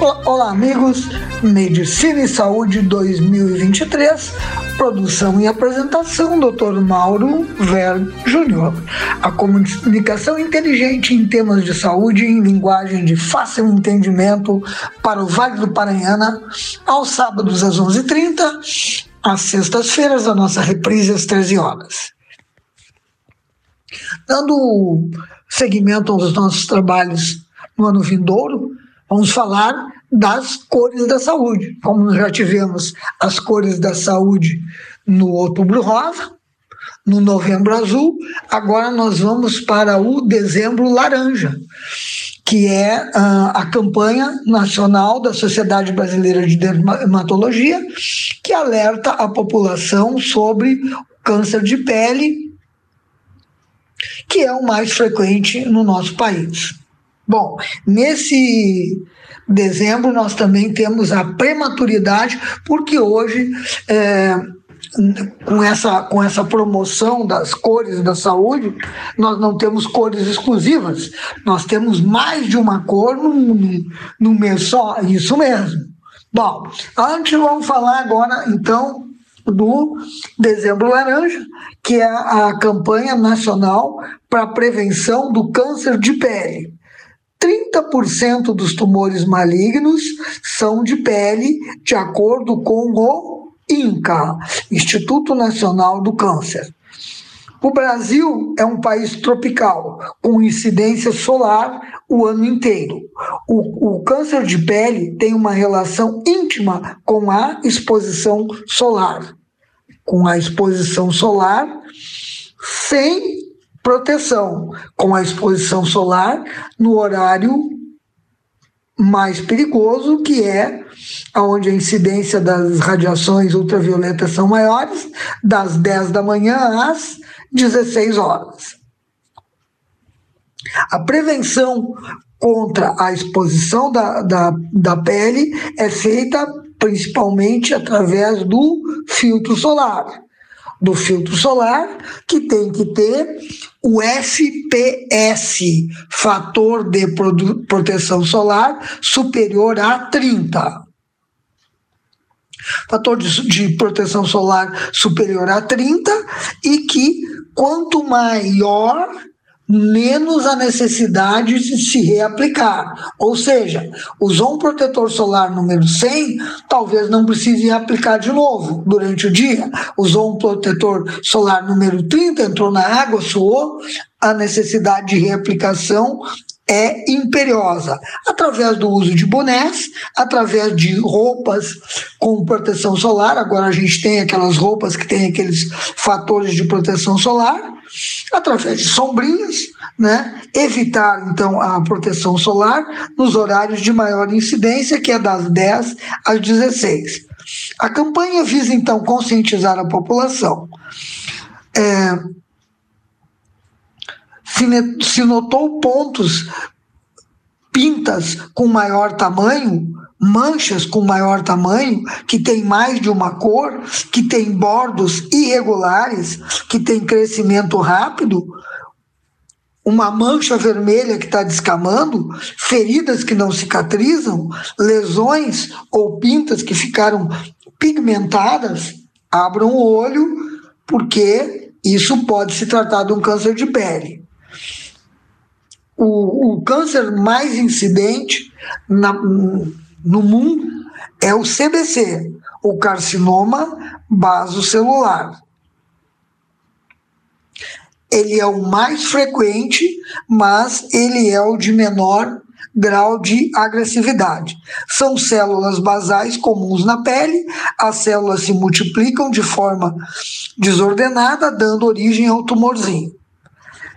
Olá, olá, amigos, Medicina e Saúde 2023, produção e apresentação, Dr. Mauro Ver Júnior. A comunicação inteligente em temas de saúde em linguagem de fácil entendimento para o Vale do Paranhana, aos sábados às 11h30, às sextas-feiras, a nossa reprise às 13 horas. Dando seguimento aos nossos trabalhos no ano vindouro, Vamos falar das cores da saúde. Como nós já tivemos as cores da saúde no outubro rosa, no novembro azul, agora nós vamos para o dezembro laranja, que é uh, a campanha nacional da Sociedade Brasileira de Dermatologia, que alerta a população sobre câncer de pele, que é o mais frequente no nosso país. Bom, nesse dezembro nós também temos a prematuridade, porque hoje é, com essa, com essa promoção das cores da saúde, nós não temos cores exclusivas, nós temos mais de uma cor no, no mês só, isso mesmo. Bom, antes vamos falar agora, então, do Dezembro Laranja, que é a campanha nacional para a prevenção do câncer de pele. 30% dos tumores malignos são de pele, de acordo com o INCA, Instituto Nacional do Câncer. O Brasil é um país tropical, com incidência solar o ano inteiro. O, o, câncer de pele tem uma relação íntima com a exposição solar. Com a exposição solar, sem proteção, com a exposição solar no horário mais perigoso, que é onde a incidência das radiações ultravioletas são maiores, das 10 da manhã às 16 horas. A prevenção contra a exposição da, da, da pele é feita principalmente através do filtro solar. Do filtro solar, que tem que ter o FPS, fator de proteção solar, superior a 30 fator de, de, proteção solar superior a 30 e que quanto maior menos a necessidade de se reaplicar. Ou seja, usou um protetor solar número 100, talvez não precise aplicar de novo durante o dia. Usou um protetor solar número 30, entrou na água, suou, a necessidade de reaplicação é imperiosa, através do uso de bonés, através de roupas com proteção solar. Agora a gente tem aquelas roupas que têm aqueles fatores de proteção solar, através de sombrinhas, né? Evitar então a proteção solar nos horários de maior incidência, que é das 10 às 16. A campanha visa então conscientizar a população. É, se notou pontos, pintas com maior tamanho, manchas com maior tamanho, que tem mais de uma cor, que tem bordos irregulares, que tem crescimento rápido, uma mancha vermelha que está descamando, feridas que não cicatrizam, lesões ou pintas que ficaram pigmentadas, abram o olho, porque isso pode se tratar de um câncer de pele o, o câncer mais incidente na, no mundo é o CBC, o carcinoma basocelular. Ele é o mais frequente, mas ele é o de menor grau de agressividade. São células basais comuns na pele, as células se multiplicam de forma desordenada, dando origem ao tumorzinho.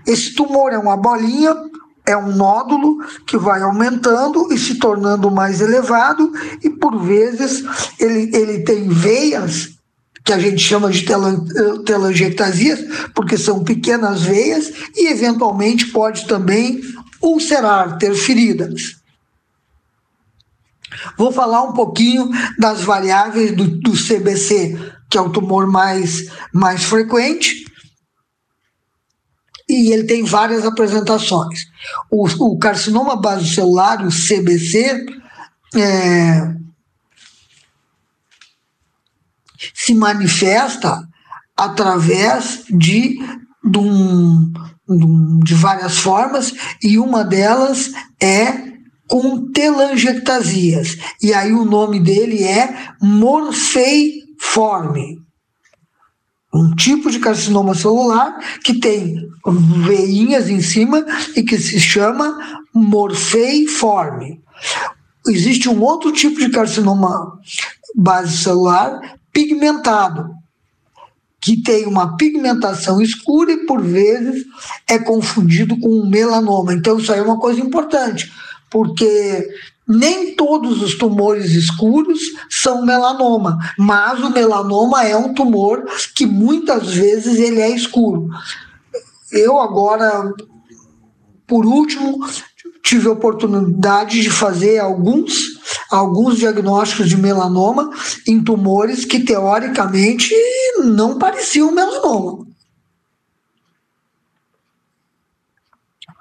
Esse tumor é uma bolinha é um nódulo que vai aumentando e se tornando mais elevado, e por vezes ele, ele tem veias, que a gente chama de telangiectasias, porque são pequenas veias, e eventualmente pode também ulcerar, ter feridas. Vou falar um pouquinho das variáveis do, do CBC, que é o tumor mais, mais frequente e ele tem várias apresentações. O, o carcinoma basocelular, o CBC, é, se manifesta através de, de, um, de, várias formas, e uma delas é com telangiectasias. E aí o nome dele é morfeiforme um tipo de carcinoma celular que tem veinhas em cima e que se chama morfeiforme. Existe um outro tipo de carcinoma base celular pigmentado, que tem uma pigmentação escura e por vezes é confundido com um melanoma. Então isso aí é uma coisa importante, porque nem todos os tumores escuros são melanoma, mas o melanoma é um tumor que muitas vezes ele é escuro. Eu agora, por último, tive a oportunidade de fazer alguns alguns diagnósticos de melanoma em tumores que teoricamente não pareciam melanoma.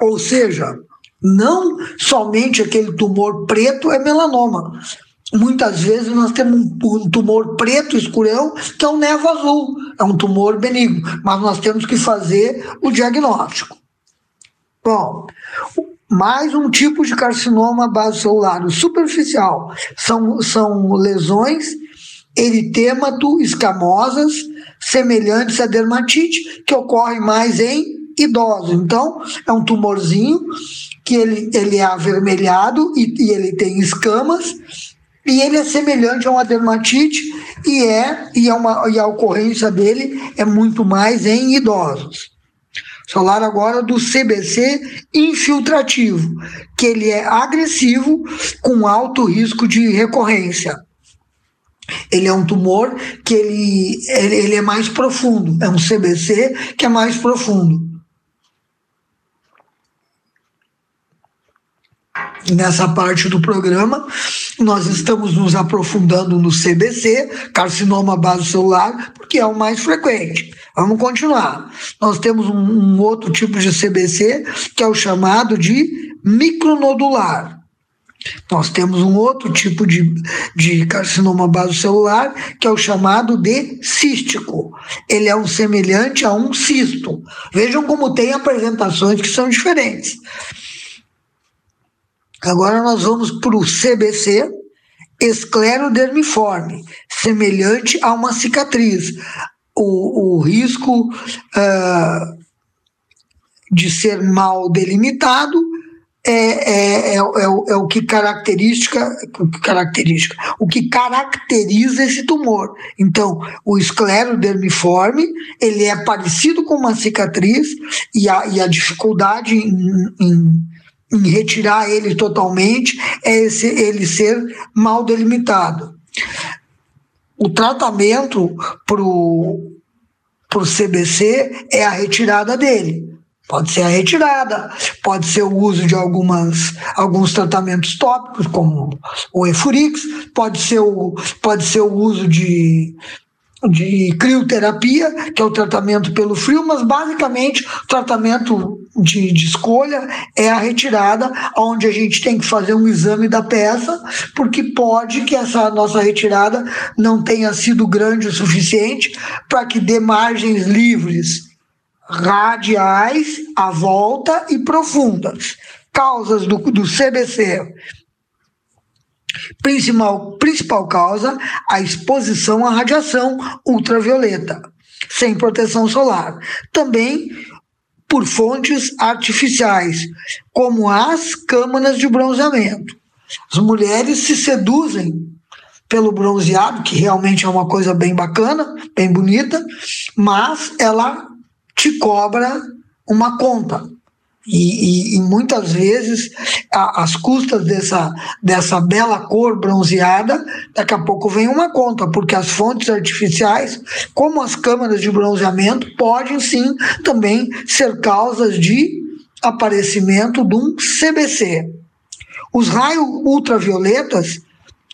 Ou seja, não somente aquele tumor preto é melanoma. Muitas vezes nós temos um tumor preto escurão, que é um nevo azul, é um tumor benigno, mas nós temos que fazer o diagnóstico. Bom, mais um tipo de carcinoma basocelular, superficial, são, são lesões eritemato escamosas semelhantes à dermatite, que ocorrem mais em idosos. Então, é um tumorzinho que ele, ele é avermelhado e, e ele tem escamas e ele é semelhante a uma dermatite e é e, é uma, e a ocorrência dele é muito mais em idosos. Falar agora do CBC infiltrativo, que ele é agressivo com alto risco de recorrência. Ele é um tumor que ele, ele é mais profundo, é um CBC que é mais profundo. Nessa parte do programa. Nós estamos nos aprofundando no CBC, carcinoma base celular, porque é o mais frequente. Vamos continuar. Nós temos um, um outro tipo de CBC, que é o chamado de micronodular. Nós temos um outro tipo de, de carcinoma basocelular, que é o chamado de cístico. Ele é um semelhante a um cisto. Vejam como tem apresentações que são diferentes. Agora nós vamos para o CBC, esclerodermiforme, semelhante a uma cicatriz. O, o risco uh, de ser mal delimitado é, é, é, é, o, é o que característica, característica, o que caracteriza esse tumor. Então, o esclerodermiforme, ele é parecido com uma cicatriz e a, e a dificuldade em, em em retirar ele totalmente é esse, ele ser mal delimitado. O tratamento para o CBC é a retirada dele. Pode ser a retirada, pode ser o uso de algumas, alguns tratamentos tópicos, como o Efurix, pode ser o, pode ser o uso de de crioterapia, que é o tratamento pelo frio, mas basicamente o tratamento de, de, escolha é a retirada, onde a gente tem que fazer um exame da peça, porque pode que essa nossa retirada não tenha sido grande o suficiente para que dê margens livres, radiais, à volta e profundas. Causas do, do CBC Principal, principal causa, a exposição à radiação ultravioleta, sem proteção solar. Também por fontes artificiais, como as câmaras de bronzeamento. As mulheres se seduzem pelo bronzeado, que realmente é uma coisa bem bacana, bem bonita, mas ela te cobra uma conta. E, e, e, muitas vezes, a, as custas dessa, dessa bela cor bronzeada, daqui a pouco vem uma conta, porque as fontes artificiais, como as câmaras de bronzeamento, podem sim também ser causas de aparecimento de um CBC. Os raios ultravioletas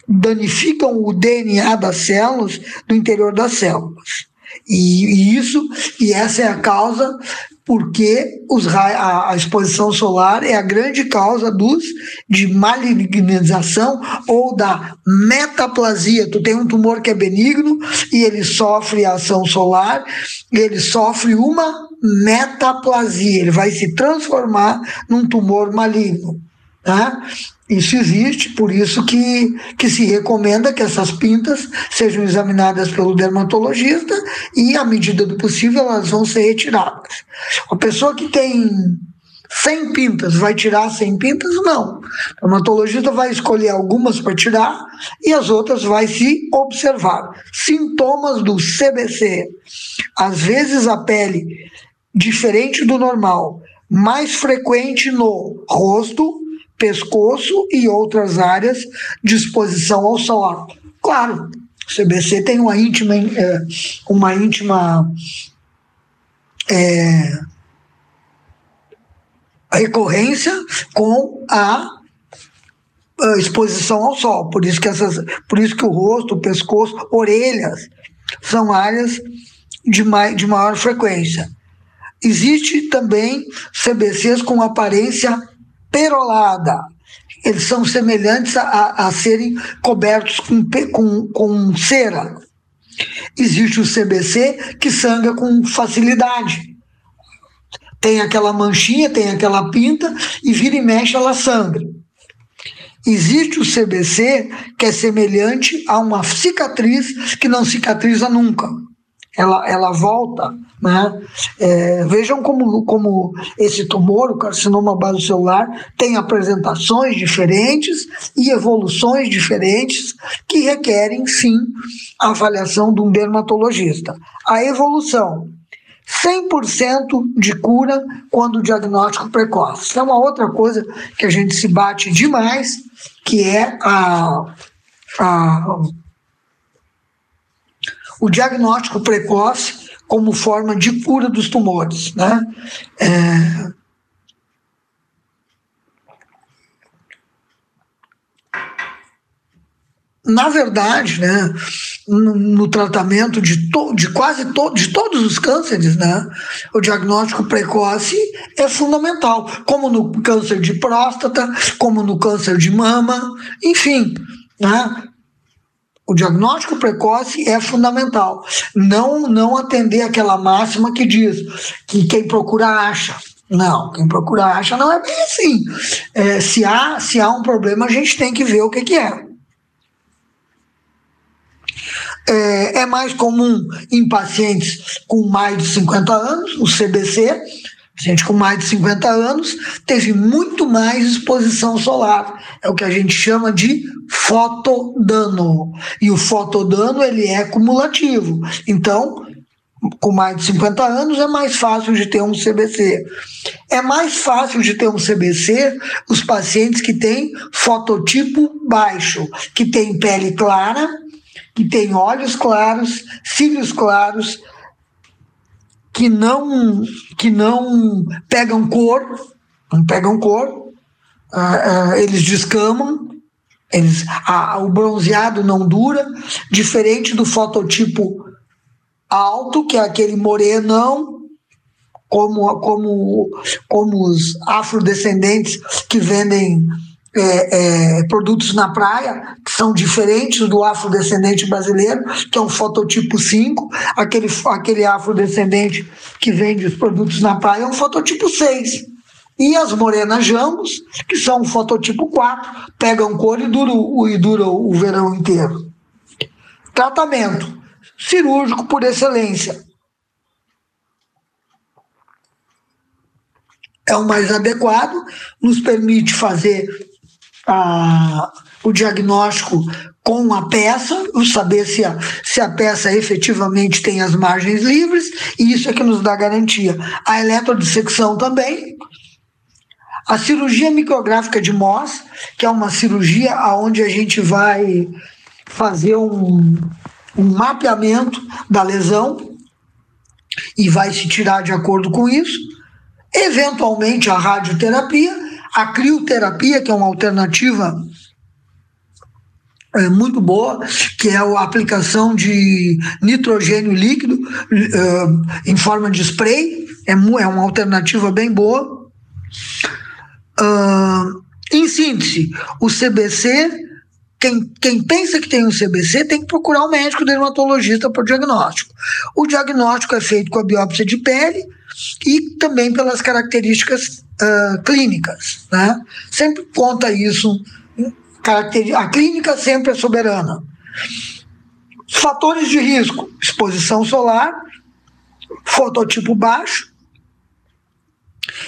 danificam o DNA das células do interior das células. E, e, isso e essa é a causa porque os, a, a, exposição solar é a grande causa dos de malignização ou da metaplasia. Tu tem um tumor que é benigno e ele sofre a ação solar, ele sofre uma metaplasia, ele vai se transformar num tumor maligno. Tá? Isso existe, por isso que, que se recomenda que essas pintas sejam examinadas pelo dermatologista e, à medida do possível, elas vão ser retiradas. A pessoa que tem 100 pintas vai tirar 100 pintas? Não. O dermatologista vai escolher algumas para tirar e as outras vai se observar. Sintomas do CBC. Às vezes a pele diferente do normal, mais frequente no rosto, pescoço e outras áreas de exposição ao sol. Claro, o CBC tem uma íntima, é, uma íntima é, recorrência com a exposição ao sol. Por isso que essas, por isso que o rosto, o pescoço, orelhas são áreas de, mai, de maior frequência. Existe também CBCs com aparência perolada. Eles são semelhantes a, a serem cobertos com, com, com cera. Existe o CBC que sangra com facilidade. Tem aquela manchinha, tem aquela pinta e vira e mexe ela sangra. Existe o CBC que é semelhante a uma cicatriz que não cicatriza nunca. Ela, ela volta. Né? É, vejam como, como esse tumor, o carcinoma basocelular, tem apresentações diferentes e evoluções diferentes que requerem, sim, a avaliação de um dermatologista. A evolução 100% de cura quando o diagnóstico precoce. É uma outra coisa que a gente se bate demais, que é a, a, o diagnóstico precoce como forma de cura dos tumores. Né? É, na verdade, né, no, tratamento de, to, de quase to, de todos os cânceres, né, o diagnóstico precoce é fundamental, como no câncer de próstata, como no câncer de mama, enfim, né, o diagnóstico precoce é fundamental. Não, não atender aquela máxima que diz que quem procura acha. Não, quem procura acha não é bem assim. É, se, há, se há um problema, a gente tem que ver o que, que é é, é mais comum em pacientes com mais de 50 anos, o CBC, gente com mais de 50 anos teve muito mais exposição solar. É o que a gente chama de fotodano. E o fotodano ele é cumulativo. Então, com mais de 50 anos é mais fácil de ter um CBC. É mais fácil de ter um CBC os pacientes que têm fototipo baixo, que têm pele clara que tem olhos claros, cílios claros, que não que não pegam cor, não pegam cor, uh, uh, eles descamam, eles, o bronzeado não dura, diferente do fototipo alto, que é aquele morenão, como, como, como os afrodescendentes que vendem é, é, produtos na praia, que são diferentes do afrodescendente brasileiro, que é um fototipo 5, aquele, aquele afrodescendente que vende os produtos na praia é um fototipo 6. E as morenas jambos, que são um fototipo 4, pegam cor e duram e dura o verão inteiro. Tratamento cirúrgico por excelência. É o mais adequado, nos permite fazer a, o diagnóstico com a peça, saber se a, se a peça efetivamente tem as margens livres, e isso é que nos dá garantia. A eletrodissecção também. A cirurgia micrográfica de Moss, que é uma cirurgia onde a gente vai fazer um, um mapeamento da lesão e vai se tirar de acordo com isso. Eventualmente, a radioterapia, a crioterapia, que é uma alternativa é, muito boa, que é a aplicação de nitrogênio líquido uh, em forma de spray, é, é uma alternativa bem boa. Uh, em síntese, o CBC, quem, quem pensa que tem um CBC tem que procurar um médico dermatologista para o diagnóstico. O diagnóstico é feito com a biópsia de pele e também pelas características uh, clínicas. Né? Sempre conta isso, a clínica sempre é soberana. Fatores de risco: exposição solar, fototipo baixo,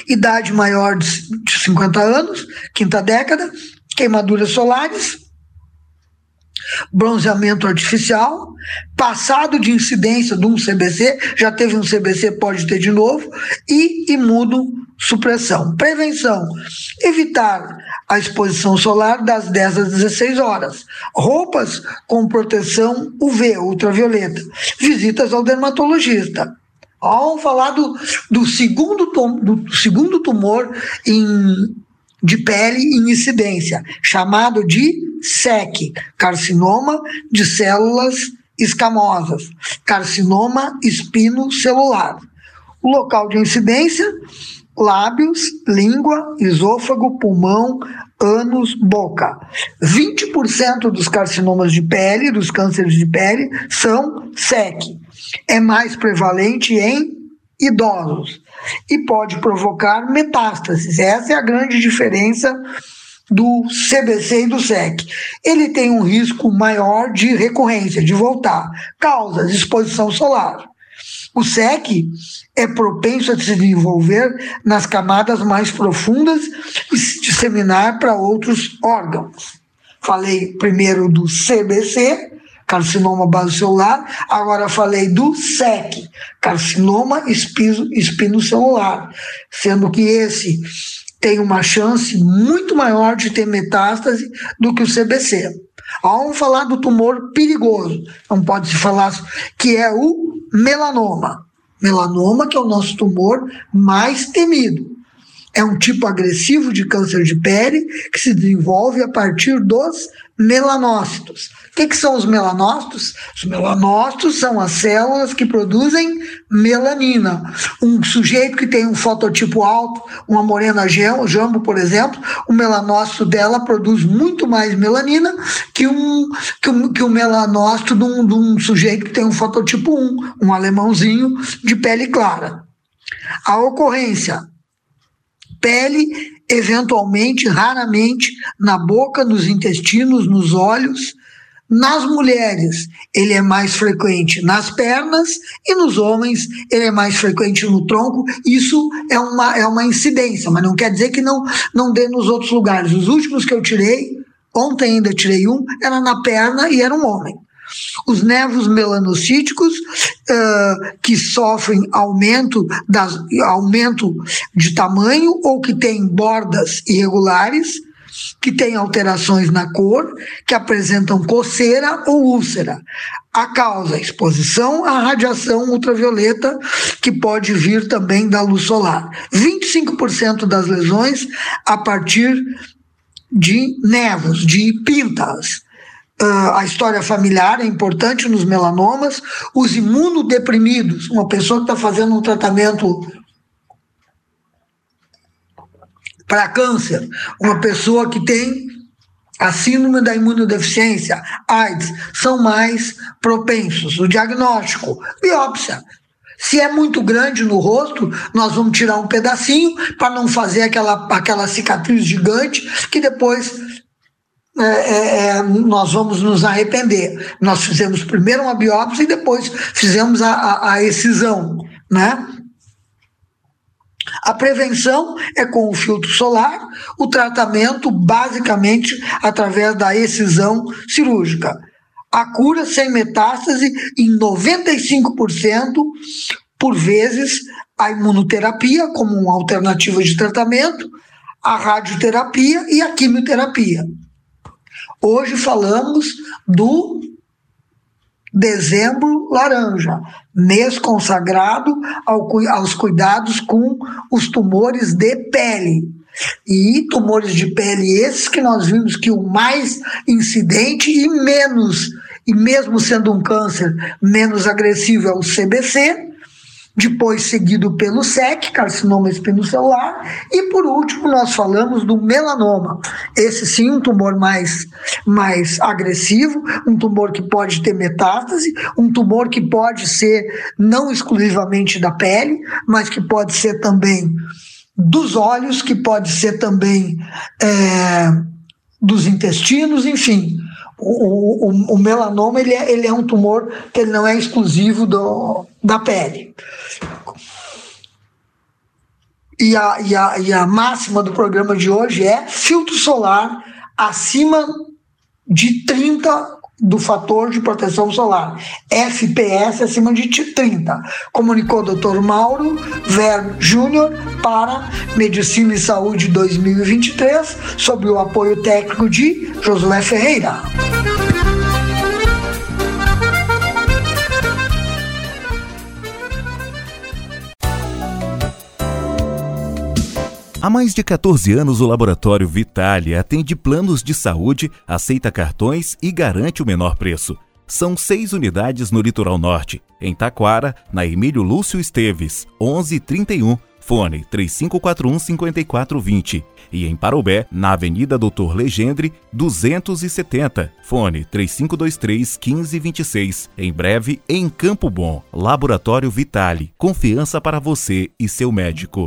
idade maior de 50 anos, quinta década, queimaduras solares, bronzeamento artificial, passado de incidência de um CBC, já teve um CBC, pode ter de novo, e imunossupressão. Prevenção: evitar a exposição solar das 10 às 16 horas. Roupas com proteção UV, ultravioleta. Visitas ao dermatologista. Vamos falar do, do, segundo, tom, do segundo tumor em de pele em incidência, chamado de SEC, carcinoma de células escamosas, carcinoma espinocelular. O local de incidência, lábios, língua, esôfago, pulmão, ânus, boca. 20% dos carcinomas de pele, dos cânceres de pele, são SEC. É mais prevalente em idosos e pode provocar metástases. Essa é a grande diferença do CBC e do SEC. Ele tem um risco maior de recorrência, de voltar. Causas: exposição solar. O SEC é propenso a se desenvolver nas camadas mais profundas e se disseminar para outros órgãos. Falei primeiro do CBC, carcinoma basocelular, agora falei do SEC, carcinoma espinocelular, sendo que esse tem uma chance muito maior de ter metástase do que o CBC. Vamos falar do tumor perigoso, não pode se falar que é o melanoma. Melanoma, que é o nosso tumor mais temido. É um tipo agressivo de câncer de pele que se desenvolve a partir dos melanócitos. O que, que, são os melanócitos? Os melanócitos são as células que produzem melanina. Um sujeito que tem um fototipo alto, uma morena jambo, por exemplo, o melanócito dela produz muito mais melanina que um, que um, que um melanócito de um, de um sujeito que tem um fototipo 1, um alemãozinho de pele clara. A ocorrência pele, eventualmente, raramente, na boca, nos intestinos, nos olhos. Nas mulheres, ele é mais frequente nas pernas e nos homens, ele é mais frequente no tronco. Isso é uma, é uma incidência, mas não quer dizer que não, não dê nos outros lugares. Os últimos que eu tirei, ontem ainda tirei um, era na perna e era um homem. Os nervos melanocíticos uh, que sofrem aumento, das, aumento de tamanho ou que têm bordas irregulares, que têm alterações na cor, que apresentam coceira ou úlcera. A causa, exposição à radiação ultravioleta, que pode vir também da luz solar. 25% das lesões a partir de nervos, de pintas. Uh, a história familiar é importante nos melanomas, os imunodeprimidos, uma pessoa que está fazendo um tratamento para câncer, uma pessoa que tem a síndrome da imunodeficiência, AIDS, são mais propensos. O diagnóstico, biópsia. Se é muito grande no rosto, nós vamos tirar um pedacinho para não fazer aquela, aquela cicatriz gigante que depois é, é, é, nós vamos nos arrepender. Nós fizemos primeiro uma biópsia e depois fizemos a, a, a excisão, né? A prevenção é com o filtro solar, o tratamento basicamente através da excisão cirúrgica. A cura sem metástase em 95%, por vezes a imunoterapia como uma alternativa de tratamento, a radioterapia e a quimioterapia. Hoje falamos do dezembro laranja, mês consagrado ao, aos cuidados com os tumores de pele. E tumores de pele esses que nós vimos que o mais incidente e menos, e mesmo sendo um câncer menos agressivo é o CBC, depois seguido pelo SEC, carcinoma espinocelular, e por último nós falamos do melanoma. Esse sim, um tumor mais, mais agressivo, um tumor que pode ter metástase, um tumor que pode ser não exclusivamente da pele, mas que pode ser também dos olhos, que pode ser também é, dos intestinos, enfim. O, o, o, melanoma ele é, ele é um tumor que ele não é exclusivo do, da pele. E a, e, a, e a máxima do programa de hoje é filtro solar acima de 30 do fator de proteção solar, FPS acima de 30. Comunicou o Dr. Mauro Ver Júnior para Medicina e Saúde 2023, sob o apoio técnico de Josué Ferreira. Há mais de 14 anos, o Laboratório Vitale atende planos de saúde, aceita cartões e garante o menor preço. São seis unidades no Litoral Norte, em Taquara, na Emílio Lúcio Esteves, 1131, fone 3541-5420. E em Parobé, na Avenida Doutor Legendre, 270, fone 3523-1526. Em breve, em Campo Bom, Laboratório Vitale. Confiança para você e seu médico.